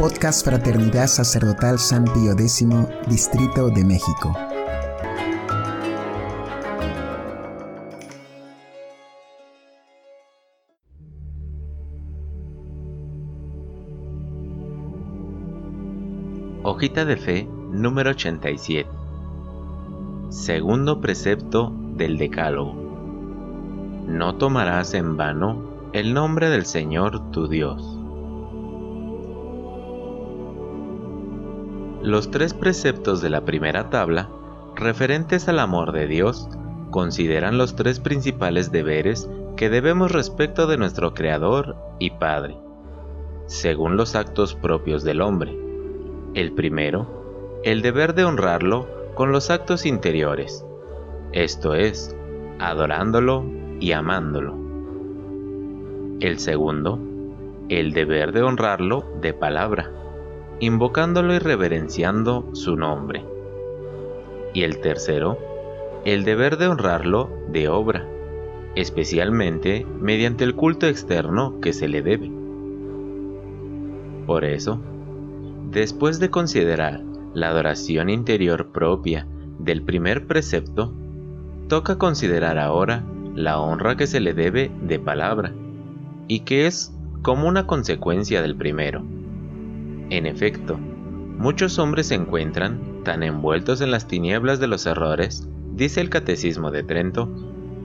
Podcast Fraternidad Sacerdotal San Pío X, Distrito de México. Hojita de Fe número 87. Segundo precepto del Decálogo. No tomarás en vano el nombre del Señor tu Dios. Los tres preceptos de la primera tabla, referentes al amor de Dios, consideran los tres principales deberes que debemos respecto de nuestro Creador y Padre, según los actos propios del hombre. El primero, el deber de honrarlo con los actos interiores, esto es, adorándolo y amándolo. El segundo, el deber de honrarlo de palabra, invocándolo y reverenciando su nombre. Y el tercero, el deber de honrarlo de obra, especialmente mediante el culto externo que se le debe. Por eso, después de considerar la adoración interior propia del primer precepto, toca considerar ahora la honra que se le debe de palabra, y que es como una consecuencia del primero. En efecto, muchos hombres se encuentran tan envueltos en las tinieblas de los errores, dice el Catecismo de Trento,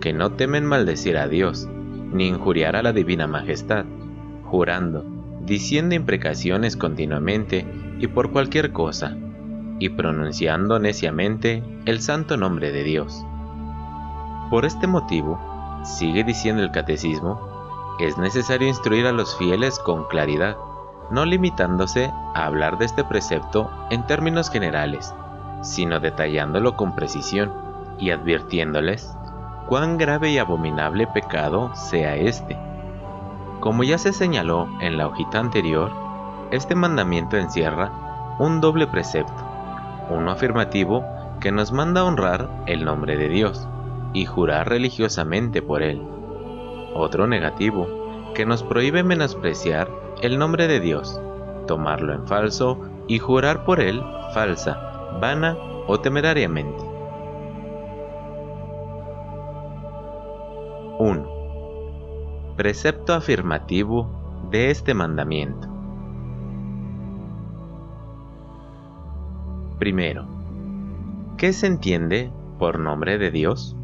que no temen maldecir a Dios, ni injuriar a la Divina Majestad, jurando, diciendo imprecaciones continuamente y por cualquier cosa, y pronunciando neciamente el santo nombre de Dios. Por este motivo, sigue diciendo el Catecismo, es necesario instruir a los fieles con claridad, no limitándose a hablar de este precepto en términos generales, sino detallándolo con precisión y advirtiéndoles cuán grave y abominable pecado sea este. Como ya se señaló en la hojita anterior, este mandamiento encierra un doble precepto, uno afirmativo que nos manda honrar el nombre de Dios y jurar religiosamente por él, otro negativo que nos prohíbe menospreciar el nombre de Dios, tomarlo en falso y jurar por él falsa, vana o temerariamente. 1. Precepto afirmativo de este mandamiento. Primero, ¿qué se entiende por nombre de Dios?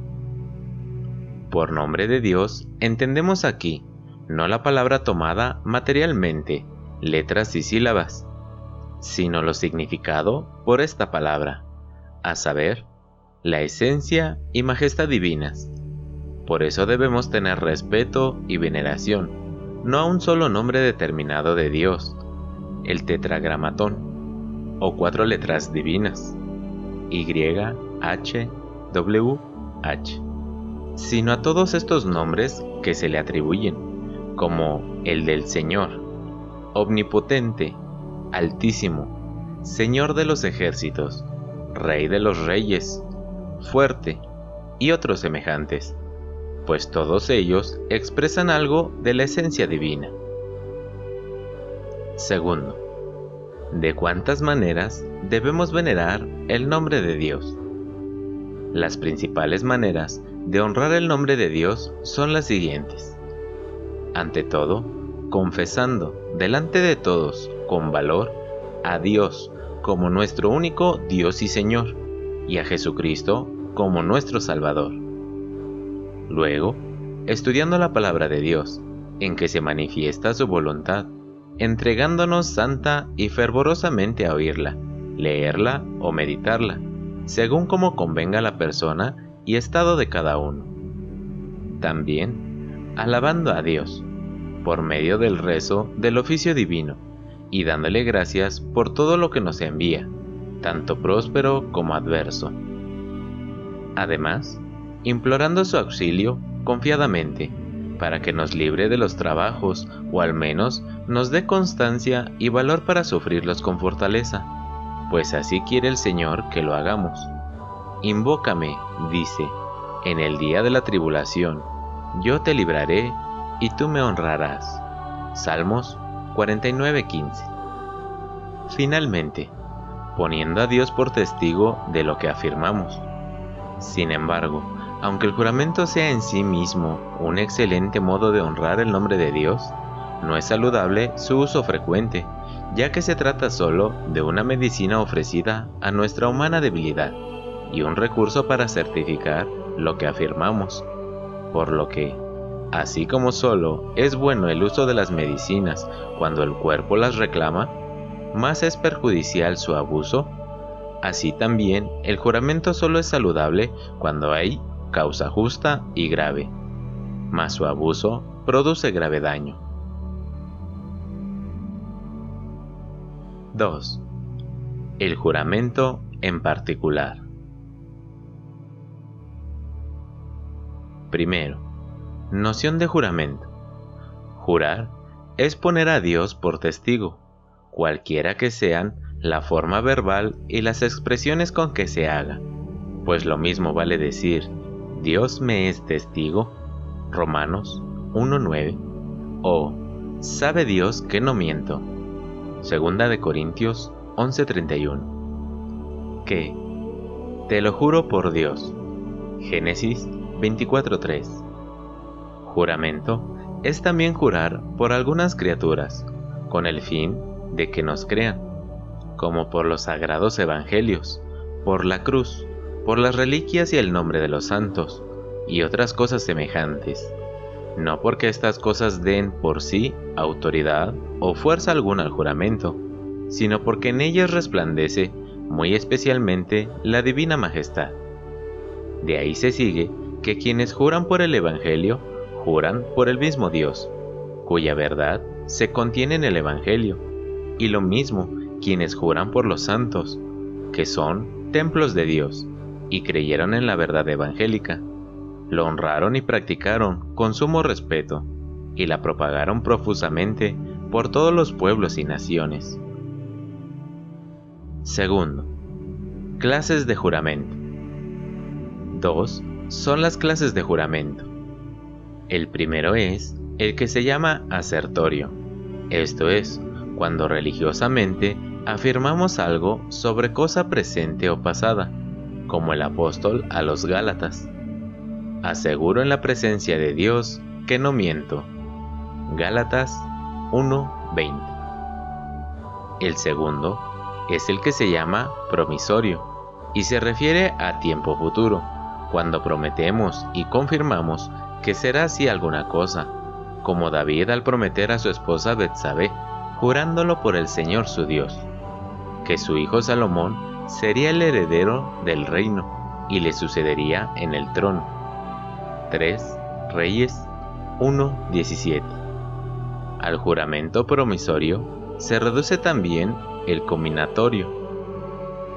Por nombre de Dios entendemos aquí no la palabra tomada materialmente, letras y sílabas, sino lo significado por esta palabra, a saber, la esencia y majestad divinas. Por eso debemos tener respeto y veneración, no a un solo nombre determinado de Dios, el tetragramatón, o cuatro letras divinas, Y, H, W, H, sino a todos estos nombres que se le atribuyen como el del Señor, omnipotente, altísimo, Señor de los ejércitos, Rey de los reyes, fuerte, y otros semejantes, pues todos ellos expresan algo de la esencia divina. Segundo, ¿de cuántas maneras debemos venerar el nombre de Dios? Las principales maneras de honrar el nombre de Dios son las siguientes ante todo, confesando delante de todos con valor a Dios como nuestro único Dios y Señor, y a Jesucristo como nuestro Salvador. Luego, estudiando la palabra de Dios, en que se manifiesta su voluntad, entregándonos santa y fervorosamente a oírla, leerla o meditarla, según como convenga la persona y estado de cada uno. También alabando a Dios por medio del rezo del oficio divino y dándole gracias por todo lo que nos envía, tanto próspero como adverso. Además, implorando su auxilio confiadamente, para que nos libre de los trabajos o al menos nos dé constancia y valor para sufrirlos con fortaleza, pues así quiere el Señor que lo hagamos. Invócame, dice, en el día de la tribulación, yo te libraré y tú me honrarás. Salmos 49:15. Finalmente, poniendo a Dios por testigo de lo que afirmamos. Sin embargo, aunque el juramento sea en sí mismo un excelente modo de honrar el nombre de Dios, no es saludable su uso frecuente, ya que se trata solo de una medicina ofrecida a nuestra humana debilidad y un recurso para certificar lo que afirmamos, por lo que, así como solo es bueno el uso de las medicinas cuando el cuerpo las reclama, más es perjudicial su abuso, así también el juramento solo es saludable cuando hay causa justa y grave, mas su abuso produce grave daño. 2. El juramento en particular. Primero, noción de juramento. Jurar es poner a Dios por testigo, cualquiera que sean la forma verbal y las expresiones con que se haga, pues lo mismo vale decir Dios me es testigo, Romanos 1.9, o sabe Dios que no miento, Segunda de Corintios 11:31, que te lo juro por Dios, Génesis 24:3. Juramento es también jurar por algunas criaturas, con el fin de que nos crean, como por los sagrados evangelios, por la cruz, por las reliquias y el nombre de los santos, y otras cosas semejantes, no porque estas cosas den por sí autoridad o fuerza alguna al juramento, sino porque en ellas resplandece muy especialmente la divina majestad. De ahí se sigue que quienes juran por el Evangelio, juran por el mismo Dios, cuya verdad se contiene en el Evangelio, y lo mismo quienes juran por los santos, que son templos de Dios, y creyeron en la verdad evangélica. Lo honraron y practicaron con sumo respeto, y la propagaron profusamente por todos los pueblos y naciones. Segundo, clases de juramento. Dos son las clases de juramento. El primero es el que se llama asertorio, esto es, cuando religiosamente afirmamos algo sobre cosa presente o pasada, como el apóstol a los Gálatas. Aseguro en la presencia de Dios que no miento. Gálatas 1:20. El segundo es el que se llama promisorio y se refiere a tiempo futuro, cuando prometemos y confirmamos que será así alguna cosa, como David al prometer a su esposa Betsabé, jurándolo por el Señor su Dios, que su hijo Salomón sería el heredero del reino y le sucedería en el trono. 3 Reyes 1.17 Al juramento promisorio se reduce también el combinatorio,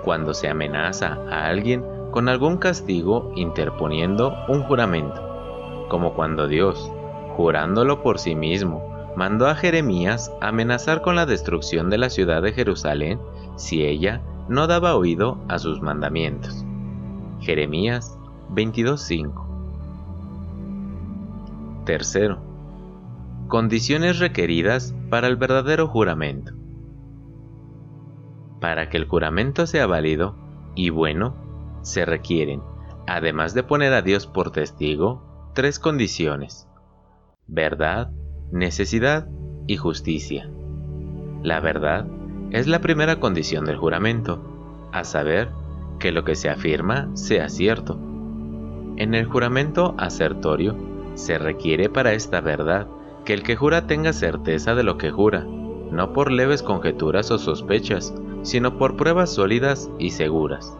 cuando se amenaza a alguien con algún castigo interponiendo un juramento, como cuando Dios, jurándolo por sí mismo, mandó a Jeremías amenazar con la destrucción de la ciudad de Jerusalén si ella no daba oído a sus mandamientos. Jeremías 22.5 Tercero, condiciones requeridas para el verdadero juramento. Para que el juramento sea válido y bueno, se requieren, además de poner a Dios por testigo, tres condiciones. Verdad, necesidad y justicia. La verdad es la primera condición del juramento, a saber, que lo que se afirma sea cierto. En el juramento asertorio se requiere para esta verdad que el que jura tenga certeza de lo que jura, no por leves conjeturas o sospechas, sino por pruebas sólidas y seguras.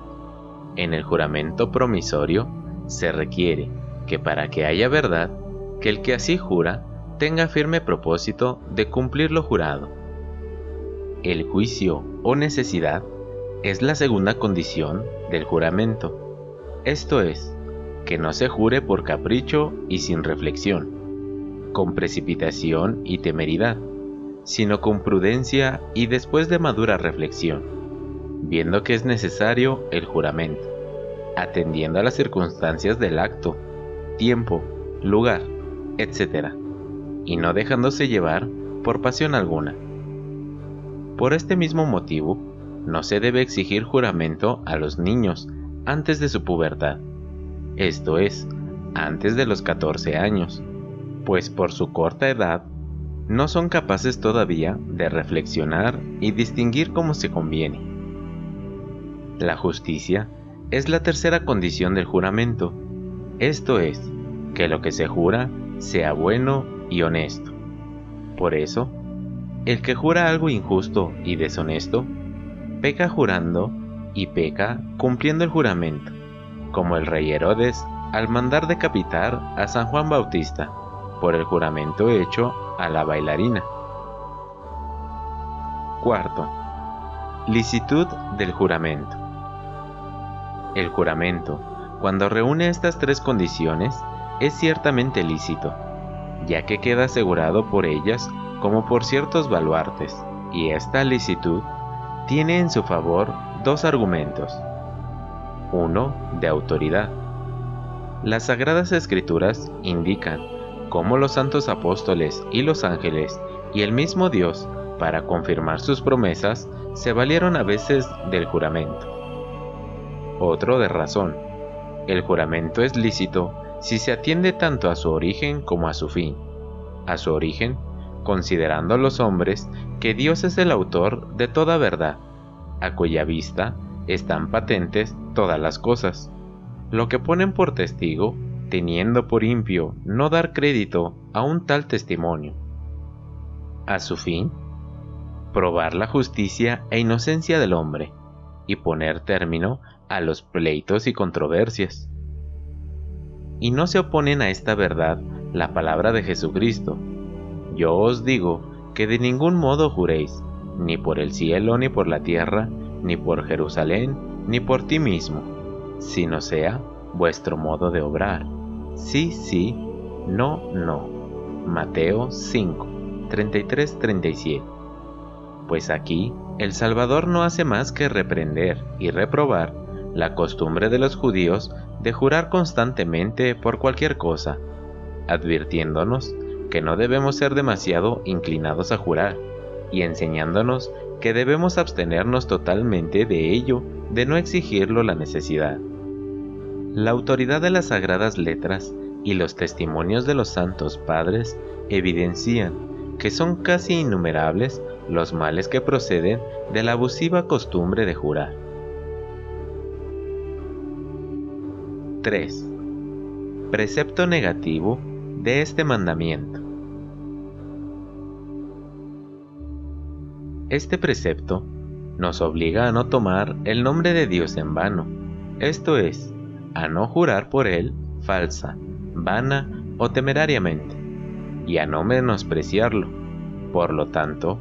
En el juramento promisorio se requiere que para que haya verdad, que el que así jura tenga firme propósito de cumplir lo jurado el juicio o necesidad es la segunda condición del juramento. Esto es, que no se jure por capricho y sin reflexión, con precipitación y temeridad, sino con prudencia y después de madura reflexión, viendo que es necesario el juramento, atendiendo a las circunstancias del acto, tiempo, lugar, etc., y no dejándose llevar por pasión alguna Por este mismo motivo, no se debe exigir juramento a los niños antes de su pubertad, esto es, antes de los 14 años, pues por su corta edad no son capaces todavía de reflexionar y distinguir como se conviene. La justicia es la tercera condición del juramento, esto es, que lo que se jura sea bueno y honesto. Por eso, el que jura algo injusto y deshonesto, peca jurando y peca cumpliendo el juramento, como el rey Herodes al mandar decapitar a San Juan Bautista por el juramento hecho a la bailarina. Cuarto, licitud del juramento. El juramento, cuando reúne estas tres condiciones, es ciertamente lícito, ya que queda asegurado por ellas como por ciertos baluartes, y esta licitud tiene en su favor dos argumentos. Uno de autoridad. Las sagradas escrituras indican cómo los santos apóstoles y los ángeles y el mismo Dios, para confirmar sus promesas, se valieron a veces del juramento. Otro de razón. El juramento es lícito si se atiende tanto a su origen como a su fin. A su origen, considerando los hombres que Dios es el autor de toda verdad, a cuya vista están patentes todas las cosas, lo que ponen por testigo teniendo por impio no dar crédito a un tal testimonio. A su fin, probar la justicia e inocencia del hombre y poner término a los pleitos y controversias. Y no se oponen a esta verdad la palabra de Jesucristo. Yo os digo que de ningún modo juréis, ni por el cielo, ni por la tierra, ni por Jerusalén, ni por ti mismo, sino sea vuestro modo de obrar sí, sí, no, no. Mateo 5, 33-37. Pues aquí el Salvador no hace más que reprender y reprobar la costumbre de los judíos de jurar constantemente por cualquier cosa, advirtiéndonos que no debemos ser demasiado inclinados a jurar y enseñándonos que debemos abstenernos totalmente de ello de no exigirlo la necesidad. La autoridad de las sagradas letras y los testimonios de los santos padres evidencian que son casi innumerables los males que proceden de la abusiva costumbre de jurar. 3. Precepto negativo de este mandamiento. Este precepto nos obliga a no tomar el nombre de Dios en vano, esto es, a no jurar por él falsa, vana o temerariamente, y a no menospreciarlo. Por lo tanto,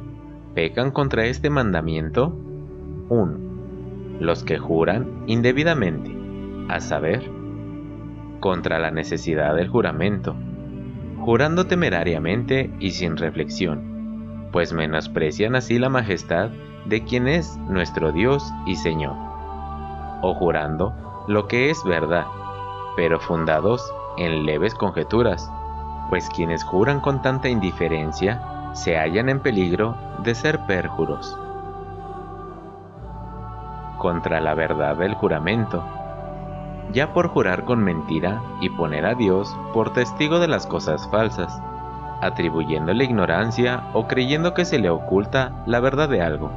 pecan contra este mandamiento 1. Los que juran indebidamente, a saber, contra la necesidad del juramento, jurando temerariamente y sin reflexión, pues menosprecian así la majestad de quien es nuestro Dios y Señor, o jurando lo que es verdad, pero fundados en leves conjeturas, pues quienes juran con tanta indiferencia se hallan en peligro de ser perjuros. Contra la verdad del juramento, ya por jurar con mentira y poner a Dios por testigo de las cosas falsas, atribuyéndole ignorancia o creyendo que se le oculta la verdad de algo,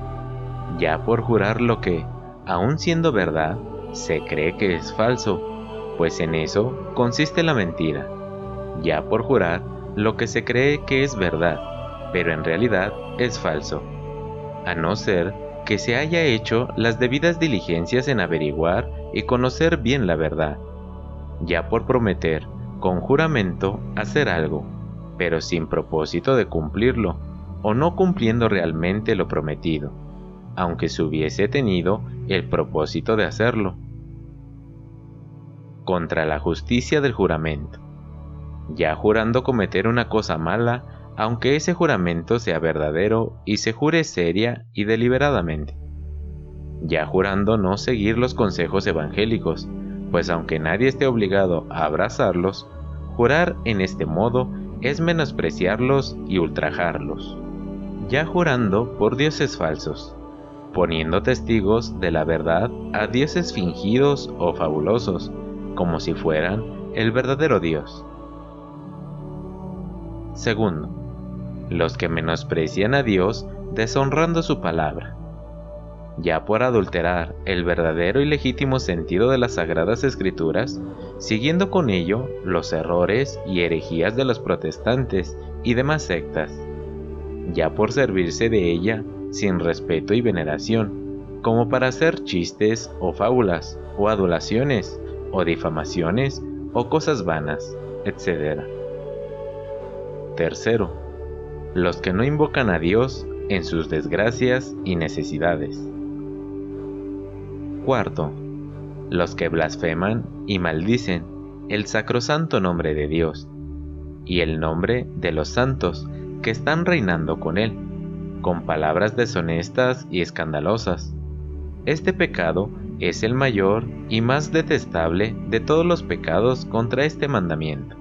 ya por jurar lo que, aun siendo verdad, se cree que es falso, pues en eso consiste la mentira, ya por jurar lo que se cree que es verdad, pero en realidad es falso, a no ser que se haya hecho las debidas diligencias en averiguar y conocer bien la verdad, ya por prometer con juramento hacer algo, pero sin propósito de cumplirlo, o no cumpliendo realmente lo prometido, aunque se hubiese tenido el propósito de hacerlo. Contra la justicia del juramento, ya jurando cometer una cosa mala, aunque ese juramento sea verdadero y se jure seria y deliberadamente, ya jurando no seguir los consejos evangélicos, pues aunque nadie esté obligado a abrazarlos, jurar en este modo es menospreciarlos y ultrajarlos. ya jurando por dioses falsos, poniendo testigos de la verdad a dioses fingidos o fabulosos, como si fueran el verdadero Dios. Segundo, los que menosprecian a Dios deshonrando su palabra, ya por adulterar el verdadero y legítimo sentido de las sagradas escrituras, siguiendo con ello los errores y herejías de los protestantes y demás sectas, ya por servirse de ella sin respeto y veneración, como para hacer chistes o fábulas, o adulaciones, o difamaciones, o cosas vanas, etc. Tercero, los que no invocan a Dios en sus desgracias y necesidades. Cuarto, los que blasfeman y maldicen el sacrosanto nombre de Dios y el nombre de los santos que están reinando con Él, con palabras deshonestas y escandalosas. Este pecado es el mayor y más detestable de todos los pecados contra este mandamiento.